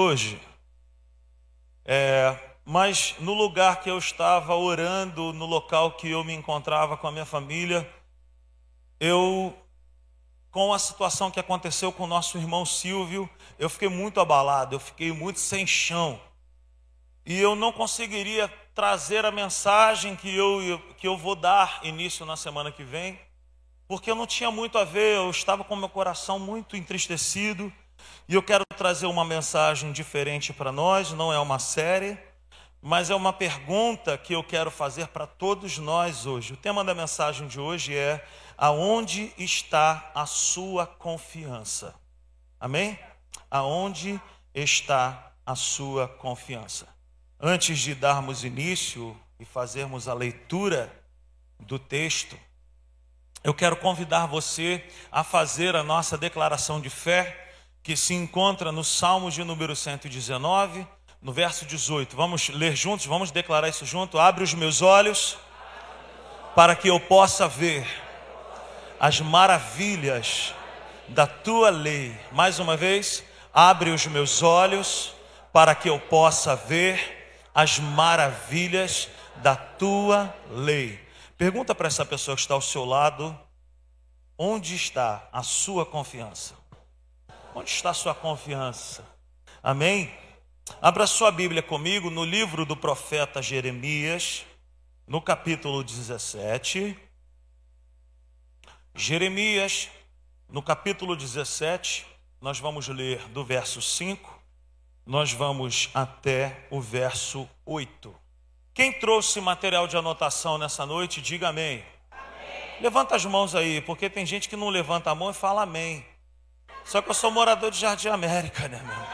hoje, é, mas no lugar que eu estava orando, no local que eu me encontrava com a minha família, eu, com a situação que aconteceu com o nosso irmão Silvio, eu fiquei muito abalado, eu fiquei muito sem chão. E eu não conseguiria trazer a mensagem que eu, que eu vou dar início na semana que vem, porque eu não tinha muito a ver, eu estava com meu coração muito entristecido. E eu quero trazer uma mensagem diferente para nós, não é uma série, mas é uma pergunta que eu quero fazer para todos nós hoje. O tema da mensagem de hoje é: aonde está a sua confiança? Amém? Aonde está a sua confiança? Antes de darmos início e fazermos a leitura do texto, eu quero convidar você a fazer a nossa declaração de fé que se encontra no Salmo de número 119, no verso 18. Vamos ler juntos, vamos declarar isso junto. Abre os meus olhos para que eu possa ver as maravilhas da tua lei. Mais uma vez, abre os meus olhos para que eu possa ver as maravilhas da tua lei. Pergunta para essa pessoa que está ao seu lado: onde está a sua confiança? Onde está sua confiança? Amém? Abra sua Bíblia comigo no livro do profeta Jeremias, no capítulo 17. Jeremias, no capítulo 17, nós vamos ler do verso 5, nós vamos até o verso 8. Quem trouxe material de anotação nessa noite, diga amém. amém. Levanta as mãos aí, porque tem gente que não levanta a mão e fala amém. Só que eu sou morador de Jardim América, né, meu?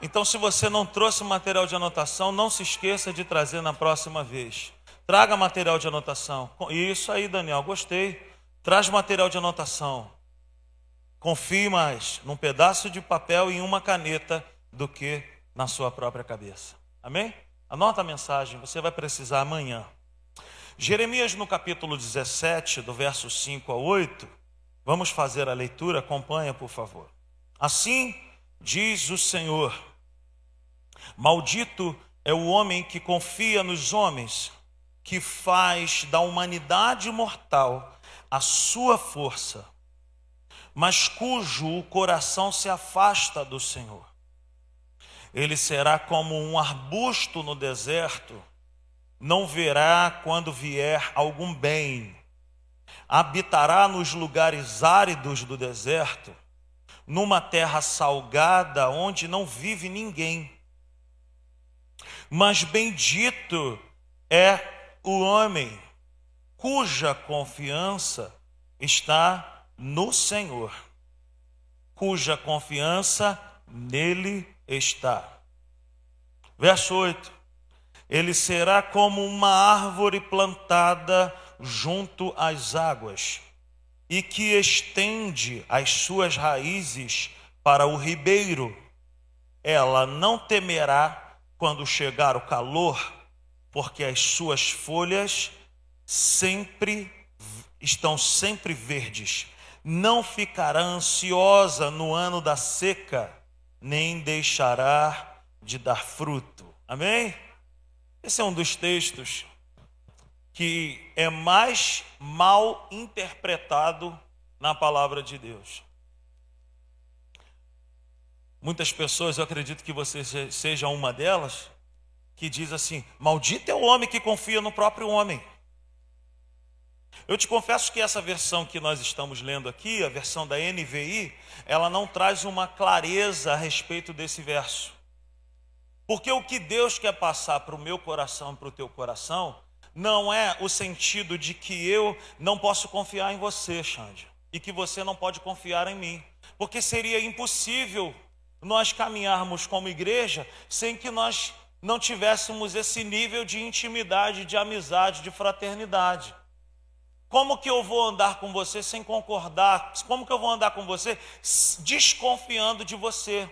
Então, se você não trouxe material de anotação, não se esqueça de trazer na próxima vez. Traga material de anotação. Isso aí, Daniel, gostei. Traz material de anotação. Confie mais num pedaço de papel e uma caneta do que na sua própria cabeça. Amém? Anota a mensagem, você vai precisar amanhã. Jeremias, no capítulo 17, do verso 5 a 8 Vamos fazer a leitura, acompanha, por favor. Assim diz o Senhor: Maldito é o homem que confia nos homens, que faz da humanidade mortal a sua força, mas cujo coração se afasta do Senhor. Ele será como um arbusto no deserto, não verá quando vier algum bem habitará nos lugares áridos do deserto, numa terra salgada onde não vive ninguém. Mas bendito é o homem cuja confiança está no Senhor, cuja confiança nele está. Verso 8: Ele será como uma árvore plantada junto às águas, e que estende as suas raízes para o ribeiro. Ela não temerá quando chegar o calor, porque as suas folhas sempre estão sempre verdes. Não ficará ansiosa no ano da seca, nem deixará de dar fruto. Amém? Esse é um dos textos que é mais mal interpretado na palavra de Deus. Muitas pessoas, eu acredito que você seja uma delas, que diz assim: Maldito é o homem que confia no próprio homem. Eu te confesso que essa versão que nós estamos lendo aqui, a versão da NVI, ela não traz uma clareza a respeito desse verso. Porque o que Deus quer passar para o meu coração, para o teu coração, não é o sentido de que eu não posso confiar em você, Xande, e que você não pode confiar em mim, porque seria impossível nós caminharmos como igreja sem que nós não tivéssemos esse nível de intimidade, de amizade, de fraternidade. Como que eu vou andar com você sem concordar? Como que eu vou andar com você desconfiando de você?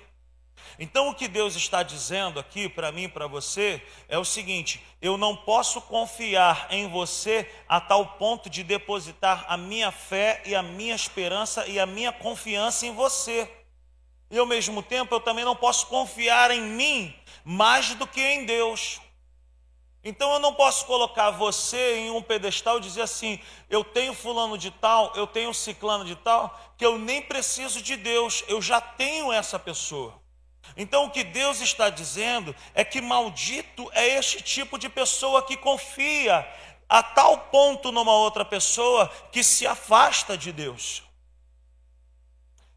Então, o que Deus está dizendo aqui para mim e para você é o seguinte: eu não posso confiar em você a tal ponto de depositar a minha fé e a minha esperança e a minha confiança em você. e ao mesmo tempo eu também não posso confiar em mim mais do que em Deus. Então eu não posso colocar você em um pedestal e dizer assim: eu tenho fulano de tal, eu tenho ciclano de tal, que eu nem preciso de Deus, eu já tenho essa pessoa. Então o que Deus está dizendo é que maldito é este tipo de pessoa que confia a tal ponto numa outra pessoa que se afasta de Deus.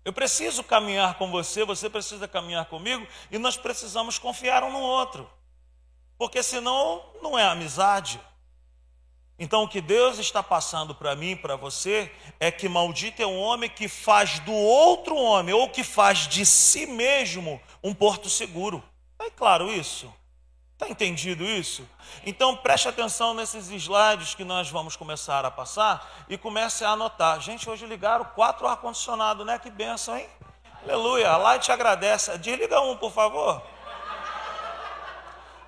Eu preciso caminhar com você, você precisa caminhar comigo e nós precisamos confiar um no outro porque senão não é amizade. Então o que Deus está passando para mim, para você, é que maldito é um homem que faz do outro homem ou que faz de si mesmo um porto seguro. É claro isso? Está entendido isso? Então preste atenção nesses slides que nós vamos começar a passar e comece a anotar. Gente, hoje ligaram quatro ar-condicionado, né? Que benção, hein? Aleluia. A Light agradece. Desliga um, por favor.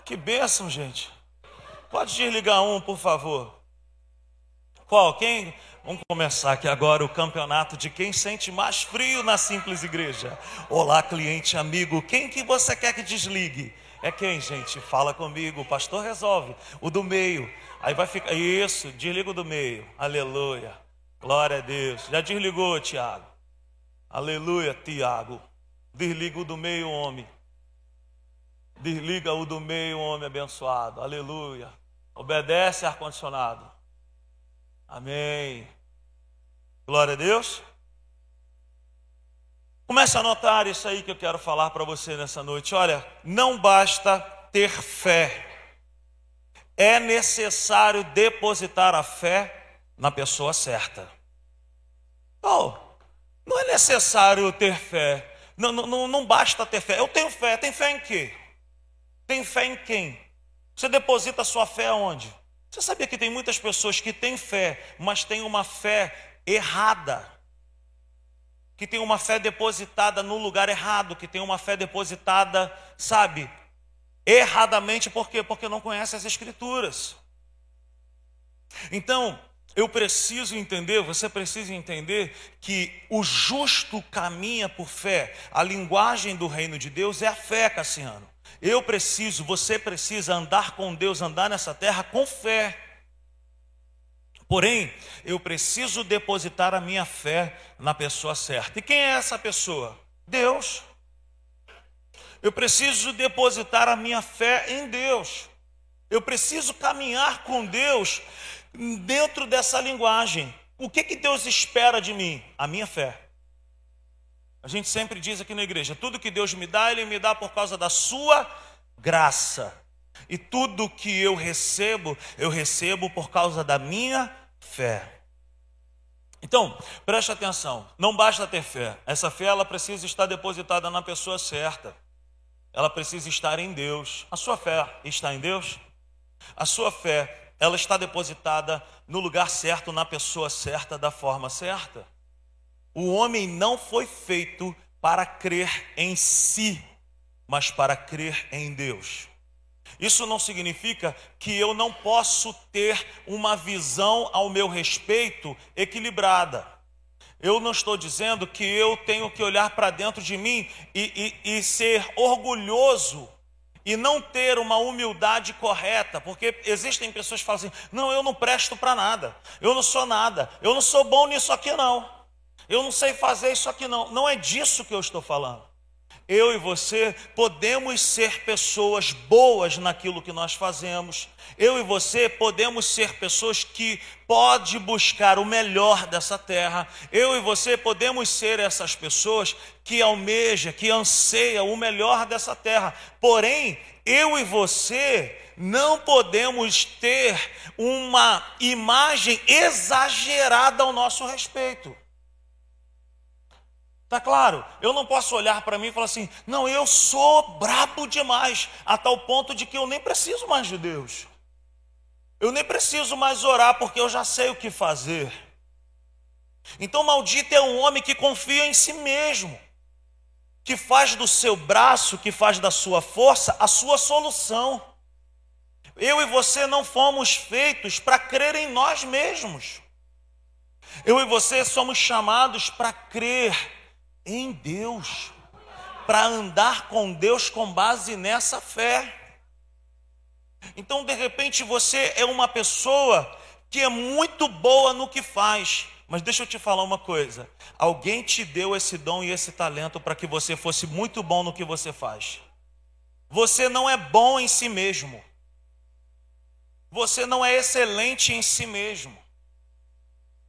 Que bênção, gente. Pode desligar um, por favor. Qual? Quem? Vamos começar aqui agora o campeonato de quem sente mais frio na simples igreja. Olá, cliente amigo. Quem que você quer que desligue? É quem, gente? Fala comigo. O pastor resolve. O do meio. Aí vai ficar. Isso, desliga o do meio. Aleluia. Glória a Deus. Já desligou, Tiago? Aleluia, Tiago. Desliga o do meio, homem. Desliga o do meio, homem abençoado. Aleluia. Obedece ar-condicionado. Amém. Glória a Deus. Comece a anotar isso aí que eu quero falar para você nessa noite. Olha, não basta ter fé. É necessário depositar a fé na pessoa certa. Oh, não é necessário ter fé. Não, não, não basta ter fé. Eu tenho fé. Tem fé em quê? Tem fé em quem? Você deposita a sua fé aonde? Você sabia que tem muitas pessoas que têm fé, mas têm uma fé errada? Que tem uma fé depositada no lugar errado, que tem uma fé depositada, sabe, erradamente, por quê? Porque não conhece as Escrituras. Então, eu preciso entender, você precisa entender que o justo caminha por fé. A linguagem do reino de Deus é a fé, Cassiano. Eu preciso, você precisa andar com Deus, andar nessa terra com fé. Porém, eu preciso depositar a minha fé na pessoa certa. E quem é essa pessoa? Deus. Eu preciso depositar a minha fé em Deus. Eu preciso caminhar com Deus dentro dessa linguagem. O que, que Deus espera de mim? A minha fé. A gente sempre diz aqui na igreja: tudo que Deus me dá, Ele me dá por causa da Sua graça. E tudo que eu recebo, eu recebo por causa da minha fé. Então, preste atenção, não basta ter fé. Essa fé ela precisa estar depositada na pessoa certa. Ela precisa estar em Deus. A sua fé está em Deus? A sua fé, ela está depositada no lugar certo, na pessoa certa, da forma certa. O homem não foi feito para crer em si, mas para crer em Deus. Isso não significa que eu não posso ter uma visão ao meu respeito equilibrada. Eu não estou dizendo que eu tenho que olhar para dentro de mim e, e, e, ser orgulhoso e não ter uma humildade correta, porque existem pessoas que falam assim: não, eu não presto para nada, eu não sou nada, eu não sou bom nisso aqui não. Eu não sei fazer isso aqui, não. Não é disso que eu estou falando. Eu e você podemos ser pessoas boas naquilo que nós fazemos. Eu e você podemos ser pessoas que pode buscar o melhor dessa terra. Eu e você podemos ser essas pessoas que almeja, que anseia o melhor dessa terra. Porém, eu e você não podemos ter uma imagem exagerada ao nosso respeito. Tá claro? Eu não posso olhar para mim e falar assim: não, eu sou brabo demais, a tal ponto de que eu nem preciso mais de Deus. Eu nem preciso mais orar porque eu já sei o que fazer. Então, maldito é um homem que confia em si mesmo, que faz do seu braço, que faz da sua força a sua solução. Eu e você não fomos feitos para crer em nós mesmos. Eu e você somos chamados para crer em Deus. para andar com Deus com base nessa fé. Então, de repente, você é uma pessoa que é muito boa no que faz, mas deixa eu te falar uma coisa: alguém te deu esse dom e esse talento para que você fosse muito bom no que você faz. Você não é bom em si mesmo. Você não é excelente em si mesmo.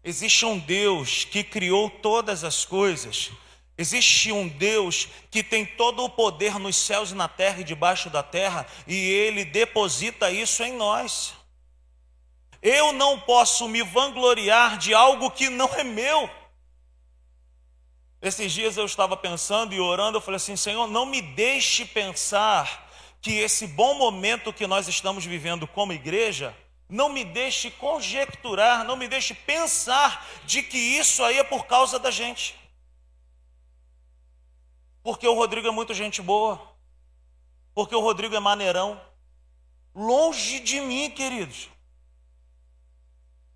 Existe um Deus que criou todas as coisas. Existe um Deus que tem todo o poder nos céus e na terra e debaixo da terra, e ele deposita isso em nós. Eu não posso me vangloriar de algo que não é meu. Esses dias eu estava pensando e orando, eu falei assim: Senhor, não me deixe pensar que esse bom momento que nós estamos vivendo como igreja, não me deixe conjecturar, não me deixe pensar de que isso aí é por causa da gente. Porque o Rodrigo é muito gente boa. Porque o Rodrigo é maneirão. Longe de mim, queridos.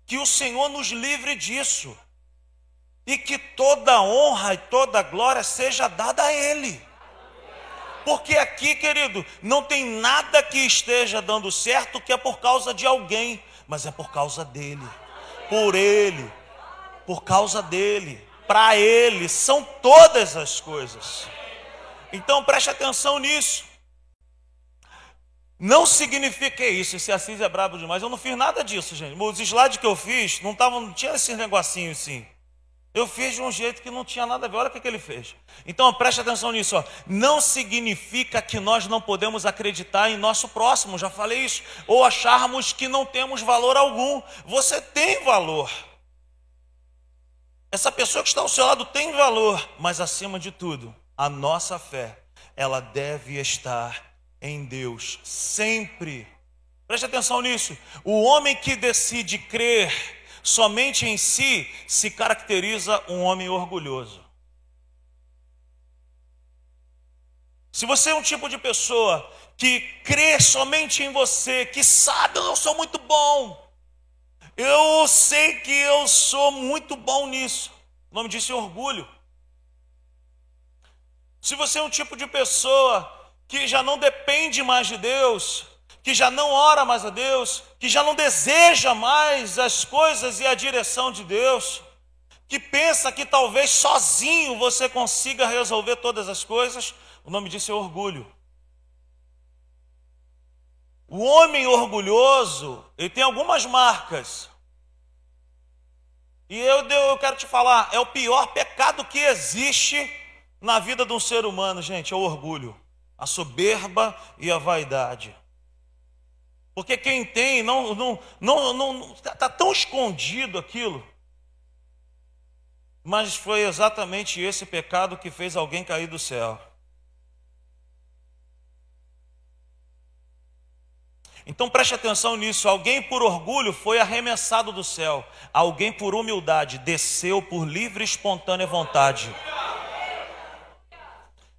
Que o Senhor nos livre disso. E que toda honra e toda glória seja dada a Ele. Porque aqui, querido, não tem nada que esteja dando certo que é por causa de alguém, mas é por causa dele, por ele, por causa dele, para ele, são todas as coisas. Então preste atenção nisso. Não significa isso, esse Assis é brabo demais. Eu não fiz nada disso, gente. Os slides que eu fiz não, tavam, não tinha esse negocinho assim. Eu fiz de um jeito que não tinha nada a ver. Olha o que, que ele fez. Então preste atenção nisso. Ó. Não significa que nós não podemos acreditar em nosso próximo, já falei isso. Ou acharmos que não temos valor algum. Você tem valor. Essa pessoa que está ao seu lado tem valor, mas acima de tudo, a nossa fé, ela deve estar em Deus sempre. Preste atenção nisso. O homem que decide crer somente em si se caracteriza um homem orgulhoso. Se você é um tipo de pessoa que crê somente em você, que sabe eu sou muito bom, eu sei que eu sou muito bom nisso. O nome disso é orgulho. Se você é um tipo de pessoa que já não depende mais de Deus, que já não ora mais a Deus, que já não deseja mais as coisas e a direção de Deus, que pensa que talvez sozinho você consiga resolver todas as coisas, o nome disso é orgulho. O homem orgulhoso, ele tem algumas marcas. E eu, eu quero te falar, é o pior pecado que existe na vida de um ser humano, gente, é o orgulho, a soberba e a vaidade. Porque quem tem não não não não está tá tão escondido aquilo. Mas foi exatamente esse pecado que fez alguém cair do céu. Então preste atenção nisso. Alguém por orgulho foi arremessado do céu. Alguém por humildade desceu por livre e espontânea vontade.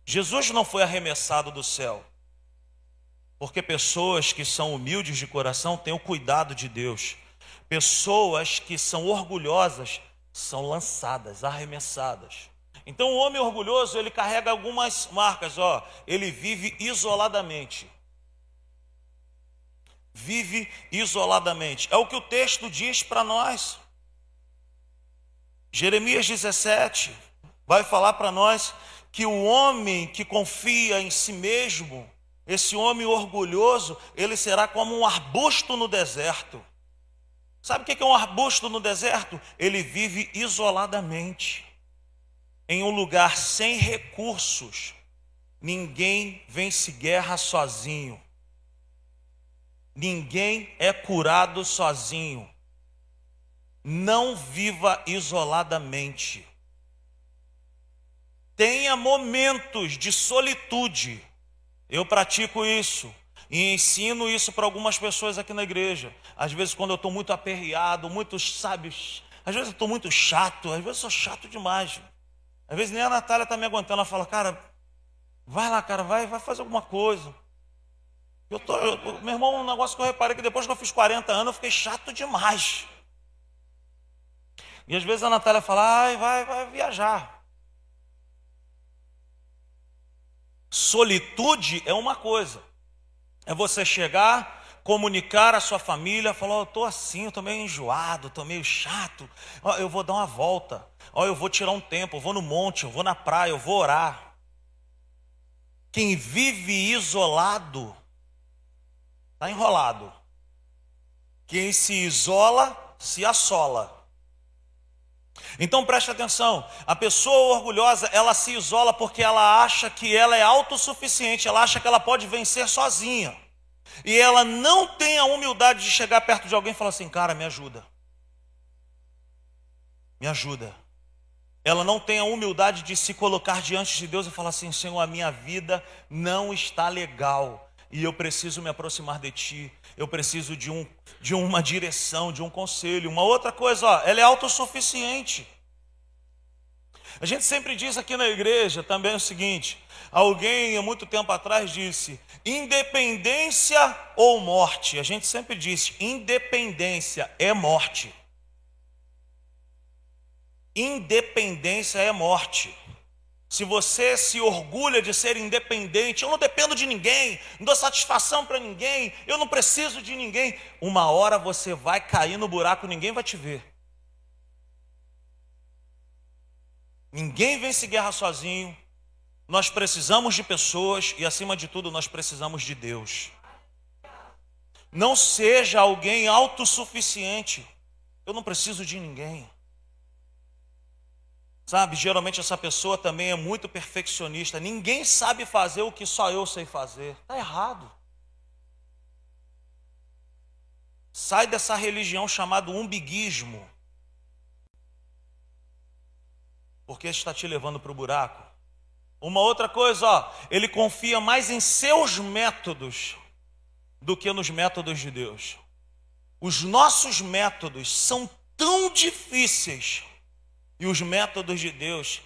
Jesus não foi arremessado do céu. Porque pessoas que são humildes de coração têm o cuidado de Deus. Pessoas que são orgulhosas são lançadas, arremessadas. Então o homem orgulhoso, ele carrega algumas marcas, ó, ele vive isoladamente. Vive isoladamente. É o que o texto diz para nós. Jeremias 17 vai falar para nós que o homem que confia em si mesmo, esse homem orgulhoso, ele será como um arbusto no deserto. Sabe o que é um arbusto no deserto? Ele vive isoladamente, em um lugar sem recursos. Ninguém vence guerra sozinho. Ninguém é curado sozinho. Não viva isoladamente. Tenha momentos de solitude eu pratico isso e ensino isso para algumas pessoas aqui na igreja. Às vezes, quando eu estou muito aperreado, muito, sabe, às vezes eu estou muito chato, às vezes eu sou chato demais. Às vezes nem a Natália está me aguentando, ela fala, cara, vai lá, cara, vai, vai fazer alguma coisa. Eu tô, eu, meu irmão, um negócio que eu reparei que depois que eu fiz 40 anos, eu fiquei chato demais. E às vezes a Natália fala, ai, vai, vai viajar. Solitude é uma coisa. É você chegar, comunicar à sua família, falar, eu estou assim, eu estou meio enjoado, estou meio chato, ó, eu vou dar uma volta, ó, eu vou tirar um tempo, eu vou no monte, eu vou na praia, eu vou orar. Quem vive isolado, está enrolado. Quem se isola, se assola. Então preste atenção, a pessoa orgulhosa, ela se isola porque ela acha que ela é autossuficiente, ela acha que ela pode vencer sozinha. E ela não tem a humildade de chegar perto de alguém e falar assim: "Cara, me ajuda". Me ajuda. Ela não tem a humildade de se colocar diante de Deus e falar assim: Senhor, a minha vida não está legal e eu preciso me aproximar de Ti. Eu preciso de, um, de uma direção, de um conselho. Uma outra coisa, ó, ela é autossuficiente. A gente sempre diz aqui na igreja também o seguinte: alguém há muito tempo atrás disse, independência ou morte. A gente sempre diz, independência é morte. Independência é morte. Se você se orgulha de ser independente, eu não dependo de ninguém, não dou satisfação para ninguém, eu não preciso de ninguém, uma hora você vai cair no buraco, ninguém vai te ver. Ninguém vence guerra sozinho. Nós precisamos de pessoas e, acima de tudo, nós precisamos de Deus. Não seja alguém autossuficiente. Eu não preciso de ninguém. Sabe, geralmente essa pessoa também é muito perfeccionista. Ninguém sabe fazer o que só eu sei fazer. Está errado. Sai dessa religião chamada umbiguismo. Porque está te levando para o buraco. Uma outra coisa, ó, ele confia mais em seus métodos do que nos métodos de Deus. Os nossos métodos são tão difíceis e os métodos de Deus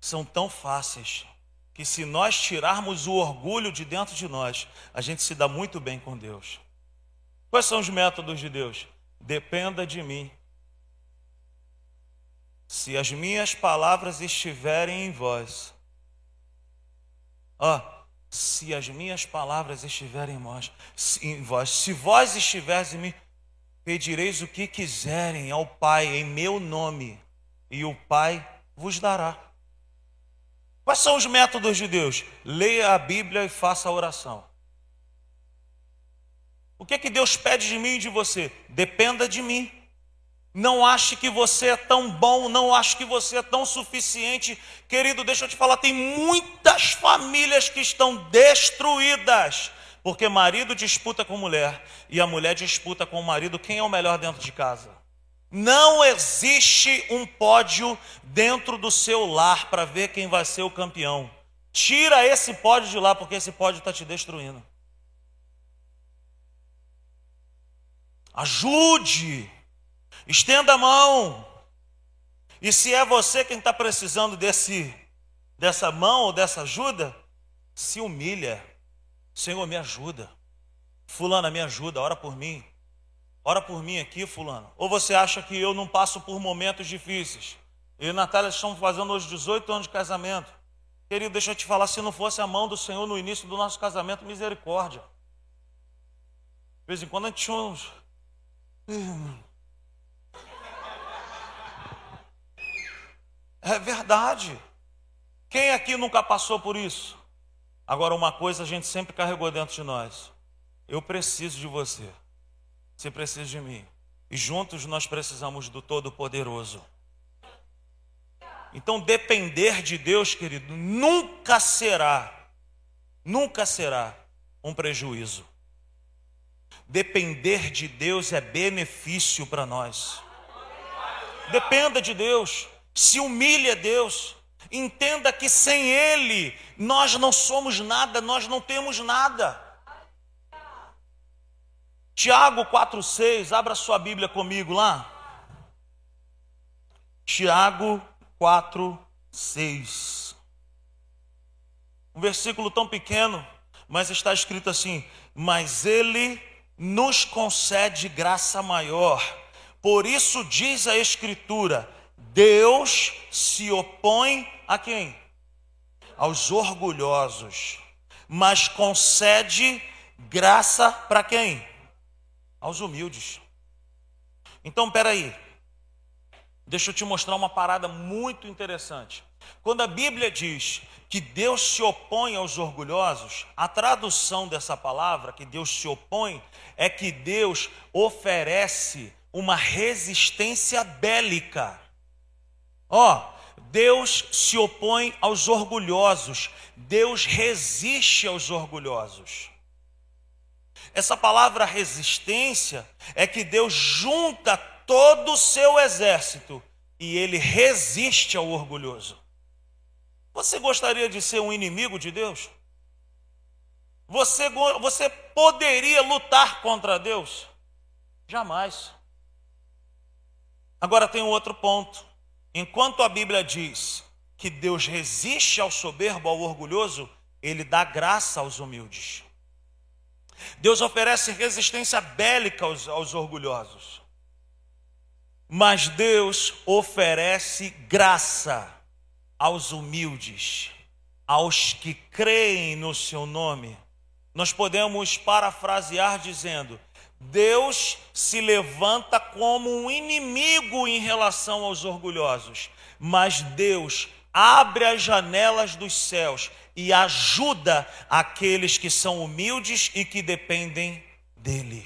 são tão fáceis que se nós tirarmos o orgulho de dentro de nós, a gente se dá muito bem com Deus. Quais são os métodos de Deus? Dependa de mim. Se as minhas palavras estiverem em vós, ó, se as minhas palavras estiverem em vós, em vós, se vós estiveres em mim, pedireis o que quiserem ao Pai em meu nome e o Pai vos dará. Quais são os métodos de Deus? Leia a Bíblia e faça a oração. O que é que Deus pede de mim e de você? Dependa de mim. Não ache que você é tão bom, não ache que você é tão suficiente. Querido, deixa eu te falar, tem muitas famílias que estão destruídas, porque marido disputa com mulher e a mulher disputa com o marido quem é o melhor dentro de casa. Não existe um pódio dentro do seu lar para ver quem vai ser o campeão. Tira esse pódio de lá, porque esse pódio está te destruindo. Ajude, estenda a mão. E se é você quem está precisando desse, dessa mão ou dessa ajuda, se humilha. Senhor, me ajuda. Fulana, me ajuda, ora por mim. Ora por mim aqui, fulano. Ou você acha que eu não passo por momentos difíceis? Eu e Natália estamos fazendo hoje 18 anos de casamento. Querido, deixa eu te falar, se não fosse a mão do Senhor no início do nosso casamento, misericórdia. De vez em quando a gente tinha uns... É verdade. Quem aqui nunca passou por isso? Agora, uma coisa a gente sempre carregou dentro de nós: eu preciso de você. Você precisa de mim. E juntos nós precisamos do Todo-Poderoso. Então, depender de Deus, querido, nunca será, nunca será um prejuízo. Depender de Deus é benefício para nós. Dependa de Deus, se humilhe a Deus, entenda que sem Ele nós não somos nada, nós não temos nada. Tiago 4,6, abra sua Bíblia comigo lá. Tiago 4,6. Um versículo tão pequeno, mas está escrito assim: Mas Ele nos concede graça maior. Por isso diz a Escritura: Deus se opõe a quem? Aos orgulhosos, mas concede graça para quem? Aos humildes. Então, peraí. Deixa eu te mostrar uma parada muito interessante. Quando a Bíblia diz que Deus se opõe aos orgulhosos, a tradução dessa palavra, que Deus se opõe, é que Deus oferece uma resistência bélica. Ó, oh, Deus se opõe aos orgulhosos, Deus resiste aos orgulhosos. Essa palavra resistência é que Deus junta todo o seu exército e ele resiste ao orgulhoso. Você gostaria de ser um inimigo de Deus? Você, você poderia lutar contra Deus? Jamais. Agora tem um outro ponto. Enquanto a Bíblia diz que Deus resiste ao soberbo, ao orgulhoso, ele dá graça aos humildes. Deus oferece resistência bélica aos, aos orgulhosos. Mas Deus oferece graça aos humildes, aos que creem no seu nome. Nós podemos parafrasear dizendo: Deus se levanta como um inimigo em relação aos orgulhosos, mas Deus abre as janelas dos céus e ajuda aqueles que são humildes e que dependem dele.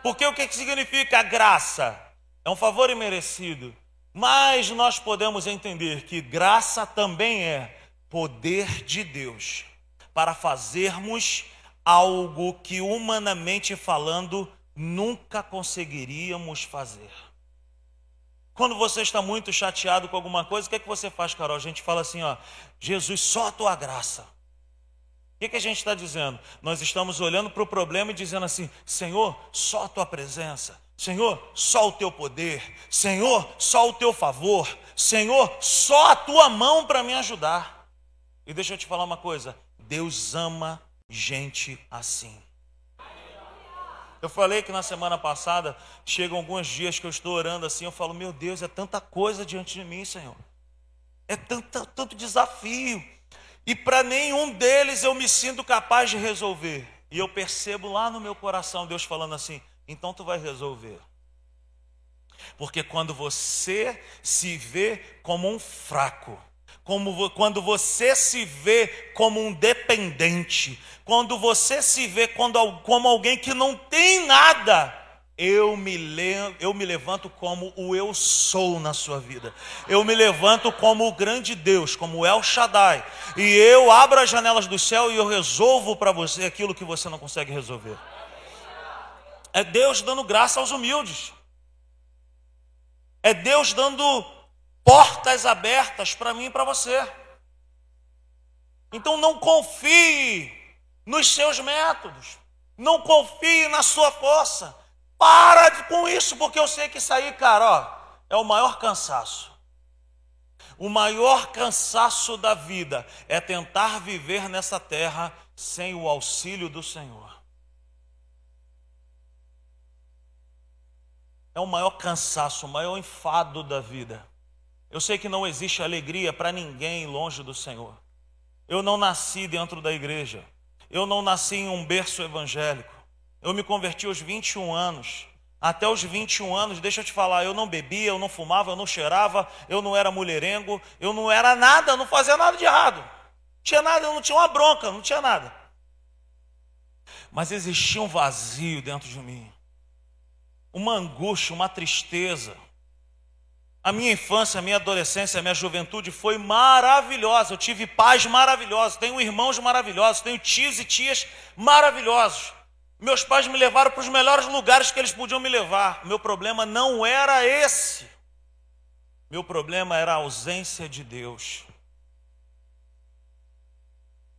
Porque o que significa graça? É um favor imerecido. Mas nós podemos entender que graça também é poder de Deus para fazermos algo que humanamente falando nunca conseguiríamos fazer. Quando você está muito chateado com alguma coisa, o que é que você faz, Carol? A gente fala assim, ó, Jesus, só a tua graça. O que, é que a gente está dizendo? Nós estamos olhando para o problema e dizendo assim: Senhor, só a tua presença. Senhor, só o teu poder. Senhor, só o teu favor. Senhor, só a tua mão para me ajudar. E deixa eu te falar uma coisa: Deus ama gente assim. Eu falei que na semana passada chegam alguns dias que eu estou orando assim, eu falo, meu Deus, é tanta coisa diante de mim, Senhor. É tanto, tanto desafio. E para nenhum deles eu me sinto capaz de resolver. E eu percebo lá no meu coração Deus falando assim: então tu vai resolver. Porque quando você se vê como um fraco, como quando você se vê como um dependente, quando você se vê quando, como alguém que não tem nada, eu me, eu me levanto como o eu sou na sua vida. Eu me levanto como o grande Deus, como El Shaddai. E eu abro as janelas do céu e eu resolvo para você aquilo que você não consegue resolver. É Deus dando graça aos humildes. É Deus dando portas abertas para mim e para você. Então não confie nos seus métodos. Não confie na sua força. Para com isso, porque eu sei que aí, cara, ó, é o maior cansaço. O maior cansaço da vida é tentar viver nessa terra sem o auxílio do Senhor. É o maior cansaço, o maior enfado da vida. Eu sei que não existe alegria para ninguém longe do Senhor. Eu não nasci dentro da igreja. Eu não nasci em um berço evangélico. Eu me converti aos 21 anos. Até os 21 anos, deixa eu te falar, eu não bebia, eu não fumava, eu não cheirava, eu não era mulherengo, eu não era nada, não fazia nada de errado. Não tinha nada, eu não tinha uma bronca, não tinha nada. Mas existia um vazio dentro de mim. Uma angústia, uma tristeza. A minha infância, a minha adolescência, a minha juventude foi maravilhosa. Eu tive pais maravilhosos, tenho irmãos maravilhosos, tenho tios e tias maravilhosos. Meus pais me levaram para os melhores lugares que eles podiam me levar. Meu problema não era esse. Meu problema era a ausência de Deus.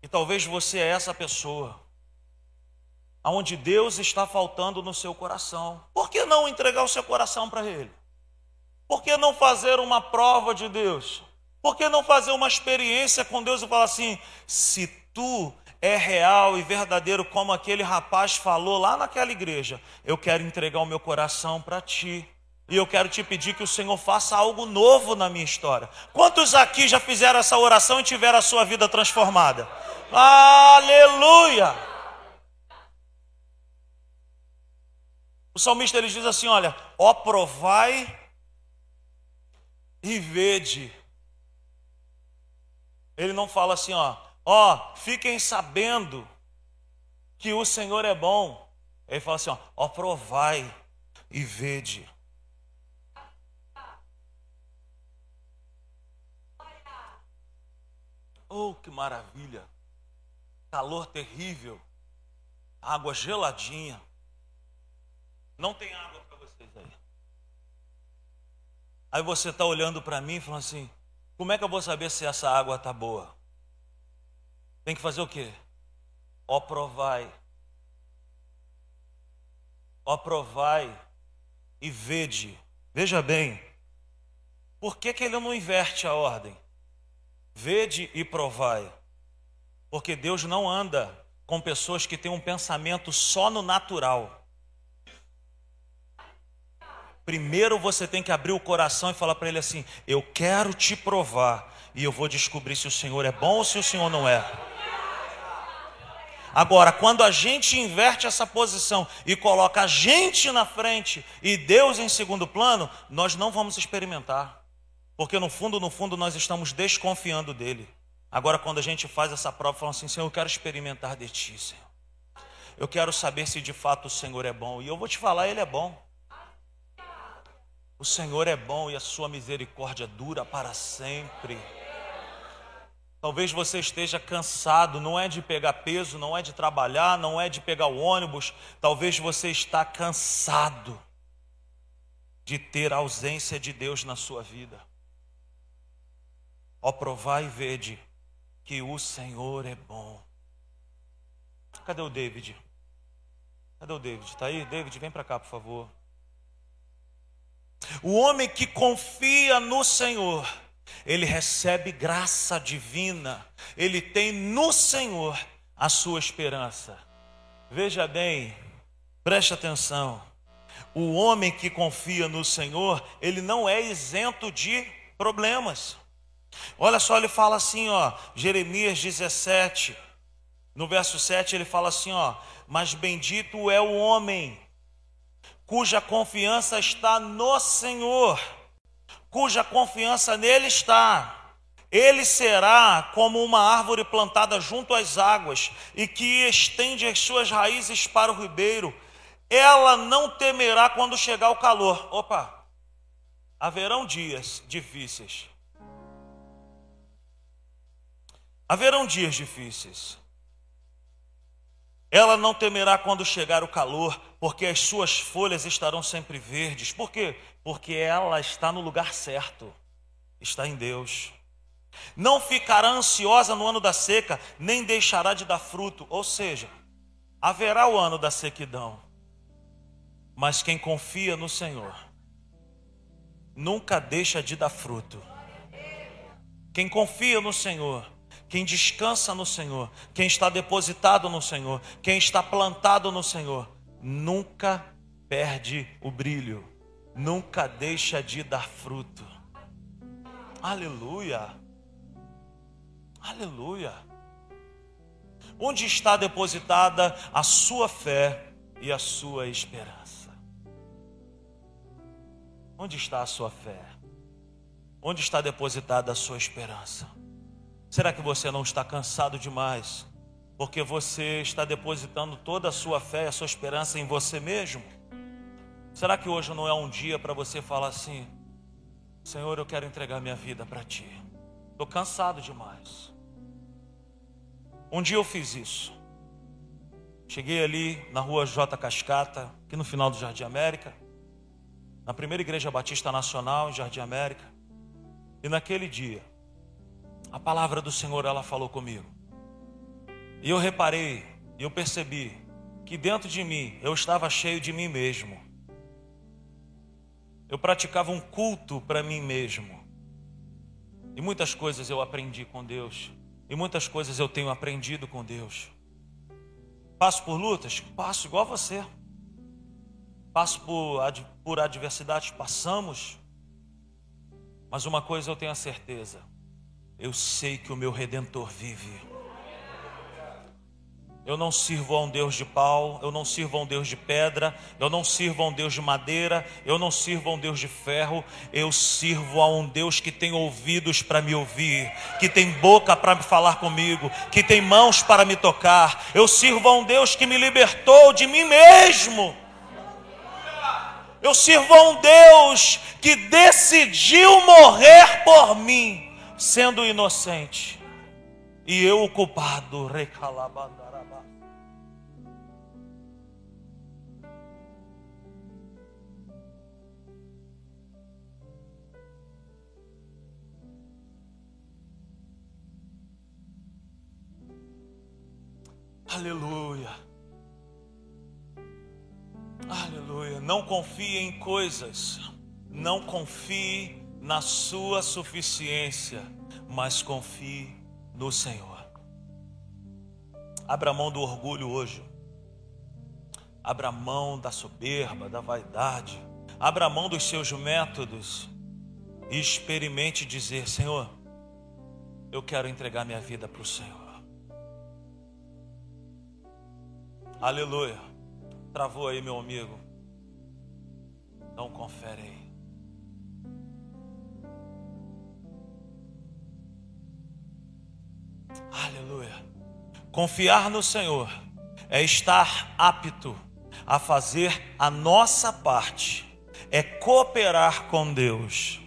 E talvez você é essa pessoa, aonde Deus está faltando no seu coração. Por que não entregar o seu coração para Ele? Por que não fazer uma prova de Deus? Por que não fazer uma experiência com Deus e falar assim: se tu é real e verdadeiro, como aquele rapaz falou lá naquela igreja, eu quero entregar o meu coração para ti. E eu quero te pedir que o Senhor faça algo novo na minha história. Quantos aqui já fizeram essa oração e tiveram a sua vida transformada? Aleluia! O salmista ele diz assim: Olha, ó, provai e vede. Ele não fala assim, ó, ó, fiquem sabendo que o Senhor é bom. Ele fala assim, ó, ó, provai e vede. Oh, que maravilha! Calor terrível, água geladinha. Não tem água. Aí você está olhando para mim e falando assim: como é que eu vou saber se essa água está boa? Tem que fazer o quê? Ó provai. Ó provai e vede. Veja bem, por que, que ele não inverte a ordem? Vede e provai. Porque Deus não anda com pessoas que têm um pensamento só no natural. Primeiro você tem que abrir o coração e falar para ele assim: Eu quero te provar e eu vou descobrir se o Senhor é bom ou se o Senhor não é. Agora, quando a gente inverte essa posição e coloca a gente na frente e Deus em segundo plano, nós não vamos experimentar. Porque no fundo, no fundo, nós estamos desconfiando dele. Agora, quando a gente faz essa prova, falando assim: Senhor, eu quero experimentar de ti, Senhor. Eu quero saber se de fato o Senhor é bom. E eu vou te falar, ele é bom. O Senhor é bom e a sua misericórdia dura para sempre. Talvez você esteja cansado, não é de pegar peso, não é de trabalhar, não é de pegar o ônibus. Talvez você está cansado de ter a ausência de Deus na sua vida. Ó, provai e vede que o Senhor é bom. Cadê o David? Cadê o David? Está aí? David, vem para cá, por favor. O homem que confia no Senhor, ele recebe graça divina, ele tem no Senhor a sua esperança. Veja bem, preste atenção. O homem que confia no Senhor, ele não é isento de problemas. Olha só, ele fala assim, ó, Jeremias 17, no verso 7, ele fala assim, ó: "Mas bendito é o homem cuja confiança está no Senhor, cuja confiança nele está. Ele será como uma árvore plantada junto às águas e que estende as suas raízes para o ribeiro. Ela não temerá quando chegar o calor. Opa, haverão dias difíceis. Haverão dias difíceis. Ela não temerá quando chegar o calor, porque as suas folhas estarão sempre verdes. Por quê? Porque ela está no lugar certo, está em Deus. Não ficará ansiosa no ano da seca, nem deixará de dar fruto. Ou seja, haverá o ano da sequidão. Mas quem confia no Senhor nunca deixa de dar fruto. Quem confia no Senhor quem descansa no Senhor, quem está depositado no Senhor, quem está plantado no Senhor, nunca perde o brilho, nunca deixa de dar fruto. Aleluia. Aleluia. Onde está depositada a sua fé e a sua esperança? Onde está a sua fé? Onde está depositada a sua esperança? Será que você não está cansado demais? Porque você está depositando toda a sua fé, a sua esperança em você mesmo? Será que hoje não é um dia para você falar assim: Senhor, eu quero entregar minha vida para Ti. Estou cansado demais. Um dia eu fiz isso. Cheguei ali na rua J. Cascata, aqui no final do Jardim América, na primeira igreja batista nacional em Jardim América. E naquele dia, a palavra do Senhor ela falou comigo. E eu reparei, eu percebi que dentro de mim eu estava cheio de mim mesmo. Eu praticava um culto para mim mesmo. E muitas coisas eu aprendi com Deus. E muitas coisas eu tenho aprendido com Deus. Passo por lutas? Passo igual você. Passo por, por adversidades, passamos. Mas uma coisa eu tenho a certeza: eu sei que o meu redentor vive. Eu não sirvo a um Deus de pau, eu não sirvo a um Deus de pedra, eu não sirvo a um Deus de madeira, eu não sirvo a um Deus de ferro, eu sirvo a um Deus que tem ouvidos para me ouvir, que tem boca para me falar comigo, que tem mãos para me tocar. Eu sirvo a um Deus que me libertou de mim mesmo. Eu sirvo a um Deus que decidiu morrer por mim, sendo inocente, e eu o culpado, recalabada. Aleluia. Aleluia. Não confie em coisas. Não confie na sua suficiência, mas confie no Senhor. Abra mão do orgulho hoje. Abra mão da soberba, da vaidade. Abra mão dos seus métodos e experimente dizer: Senhor, eu quero entregar minha vida para o Senhor. Aleluia. Travou aí, meu amigo. Então confere aí. Aleluia. Confiar no Senhor é estar apto a fazer a nossa parte, é cooperar com Deus.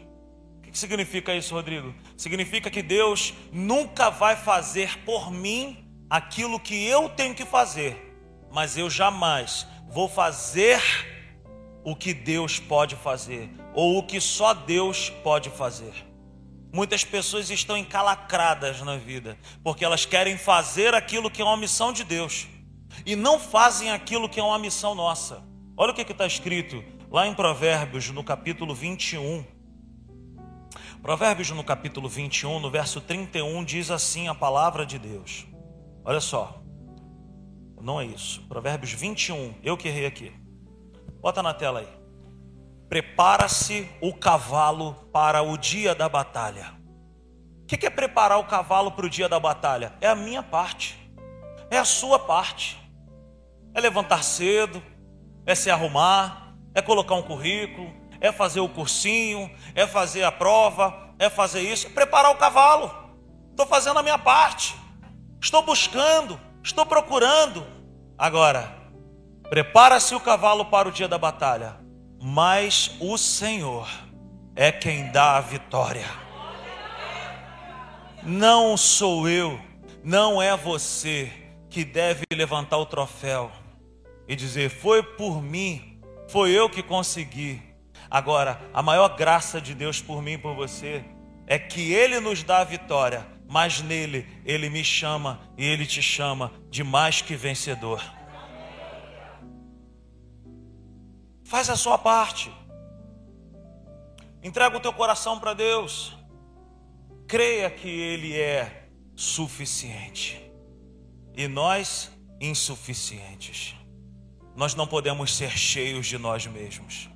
O que significa isso, Rodrigo? Significa que Deus nunca vai fazer por mim aquilo que eu tenho que fazer mas eu jamais vou fazer o que Deus pode fazer, ou o que só Deus pode fazer. Muitas pessoas estão encalacradas na vida, porque elas querem fazer aquilo que é uma missão de Deus, e não fazem aquilo que é uma missão nossa. Olha o que está escrito lá em Provérbios, no capítulo 21. Provérbios, no capítulo 21, no verso 31, diz assim a palavra de Deus. Olha só. Não é isso. Provérbios 21. Eu que errei aqui. Bota na tela aí. Prepara-se o cavalo para o dia da batalha. O que é preparar o cavalo para o dia da batalha? É a minha parte. É a sua parte. É levantar cedo. É se arrumar. É colocar um currículo. É fazer o cursinho. É fazer a prova. É fazer isso. É preparar o cavalo. Estou fazendo a minha parte. Estou buscando. Estou procurando. Agora, prepara-se o cavalo para o dia da batalha, mas o Senhor é quem dá a vitória. Não sou eu, não é você que deve levantar o troféu e dizer: Foi por mim, foi eu que consegui. Agora, a maior graça de Deus por mim e por você é que Ele nos dá a vitória mas nele ele me chama e ele te chama de mais que vencedor. Faz a sua parte. Entrega o teu coração para Deus. Creia que ele é suficiente. E nós insuficientes. Nós não podemos ser cheios de nós mesmos.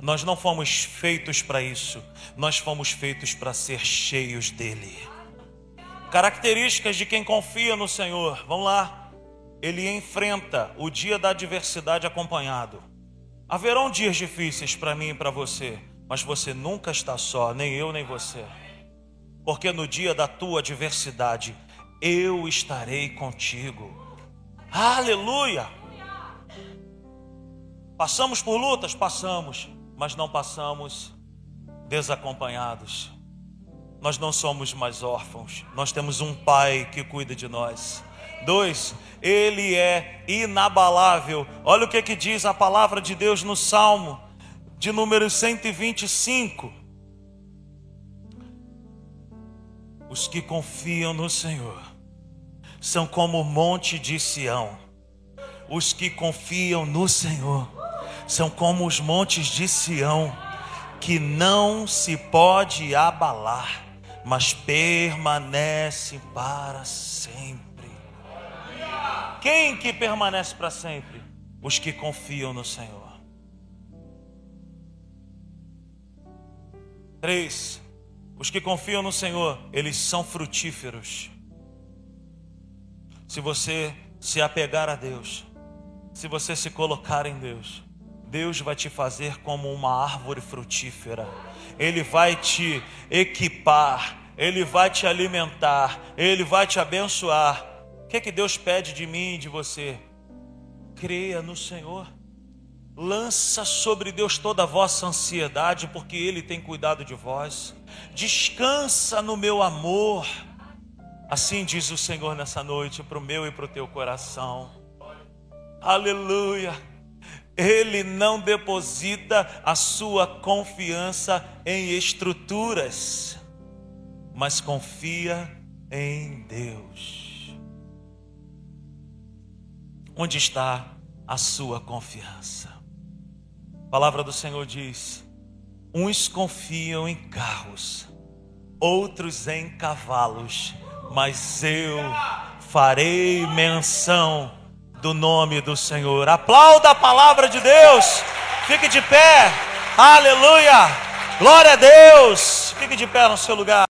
Nós não fomos feitos para isso. Nós fomos feitos para ser cheios dele. Características de quem confia no Senhor. Vamos lá. Ele enfrenta o dia da adversidade acompanhado. Haverão dias difíceis para mim e para você, mas você nunca está só, nem eu nem você. Porque no dia da tua adversidade, eu estarei contigo. Aleluia! Passamos por lutas? Passamos, mas não passamos desacompanhados. Nós não somos mais órfãos, nós temos um Pai que cuida de nós. Dois, Ele é inabalável. Olha o que, que diz a palavra de Deus no Salmo de número 125. Os que confiam no Senhor são como o monte de Sião. Os que confiam no Senhor são como os montes de Sião, que não se pode abalar mas permanece para sempre. Quem que permanece para sempre? Os que confiam no Senhor. Três, os que confiam no Senhor, eles são frutíferos. Se você se apegar a Deus, se você se colocar em Deus, Deus vai te fazer como uma árvore frutífera. Ele vai te equipar, ele vai te alimentar, ele vai te abençoar. O que é que Deus pede de mim e de você? Creia no Senhor. Lança sobre Deus toda a vossa ansiedade, porque Ele tem cuidado de vós. Descansa no meu amor. Assim diz o Senhor nessa noite para o meu e para o teu coração. Aleluia. Ele não deposita a sua confiança em estruturas, mas confia em Deus. Onde está a sua confiança? A palavra do Senhor diz: uns confiam em carros, outros em cavalos mas eu farei menção do nome do Senhor. Aplauda a palavra de Deus. Fique de pé. Aleluia. Glória a Deus. Fique de pé no seu lugar.